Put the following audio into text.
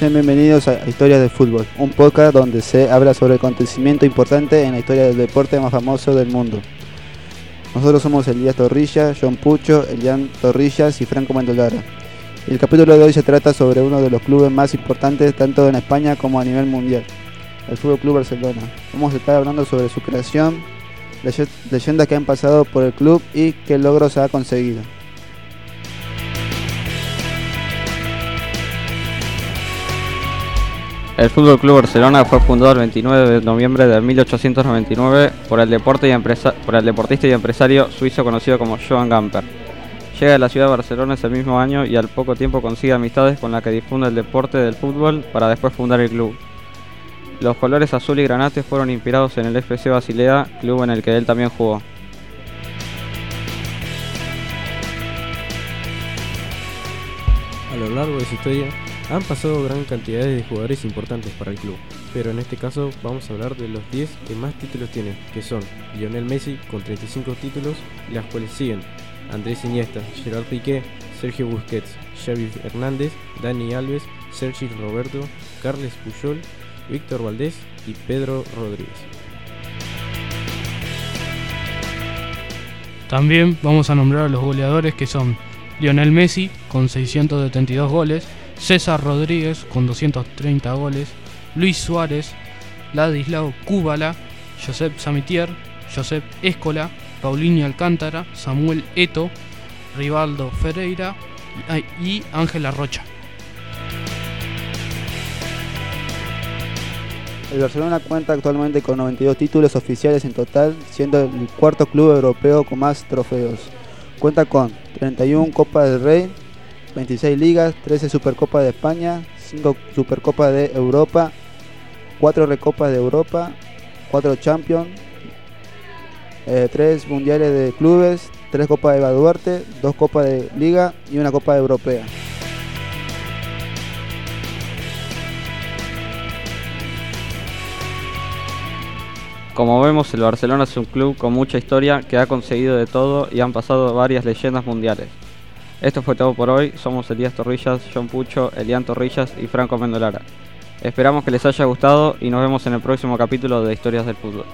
Sean bienvenidos a Historias del Fútbol, un podcast donde se habla sobre acontecimiento importante en la historia del deporte más famoso del mundo. Nosotros somos Elías Torrilla, John Pucho, Elian Torrillas y Franco Mendolara. El capítulo de hoy se trata sobre uno de los clubes más importantes tanto en España como a nivel mundial, el Fútbol Club Barcelona. Vamos a estar hablando sobre su creación, leyendas que han pasado por el club y qué logros ha conseguido. El Fútbol Club Barcelona fue fundado el 29 de noviembre de 1899 por el, deporte y por el deportista y empresario suizo conocido como Johan Gamper. Llega a la ciudad de Barcelona ese mismo año y al poco tiempo consigue amistades con la que difunde el deporte del fútbol para después fundar el club. Los colores azul y granate fueron inspirados en el FC Basilea, club en el que él también jugó. A lo largo de su historia, han pasado gran cantidad de jugadores importantes para el club, pero en este caso vamos a hablar de los 10 que más títulos tienen, que son Lionel Messi con 35 títulos, las cuales siguen Andrés Iniesta, Gerard Piqué, Sergio Busquets, Xavi Hernández, Dani Alves, Sergi Roberto, Carles Puyol, Víctor Valdés y Pedro Rodríguez. También vamos a nombrar a los goleadores que son Lionel Messi con 672 goles, César Rodríguez con 230 goles, Luis Suárez, Ladislao Cúbala, Josep Samitier, Josep Escola, Paulinho Alcántara, Samuel Eto, Rivaldo Ferreira y Ángela Rocha. El Barcelona cuenta actualmente con 92 títulos oficiales en total, siendo el cuarto club europeo con más trofeos. Cuenta con 31 Copas del Rey, 26 ligas, 13 Supercopas de España, 5 Supercopas de Europa, 4 Recopas de Europa, 4 Champions, 3 eh, Mundiales de Clubes, 3 Copas de Baduarte, 2 Copas de Liga y una Copa Europea. Como vemos, el Barcelona es un club con mucha historia que ha conseguido de todo y han pasado varias leyendas mundiales. Esto fue todo por hoy. Somos Elías Torrillas, John Pucho, Elian Torrillas y Franco Mendolara. Esperamos que les haya gustado y nos vemos en el próximo capítulo de Historias del Fútbol.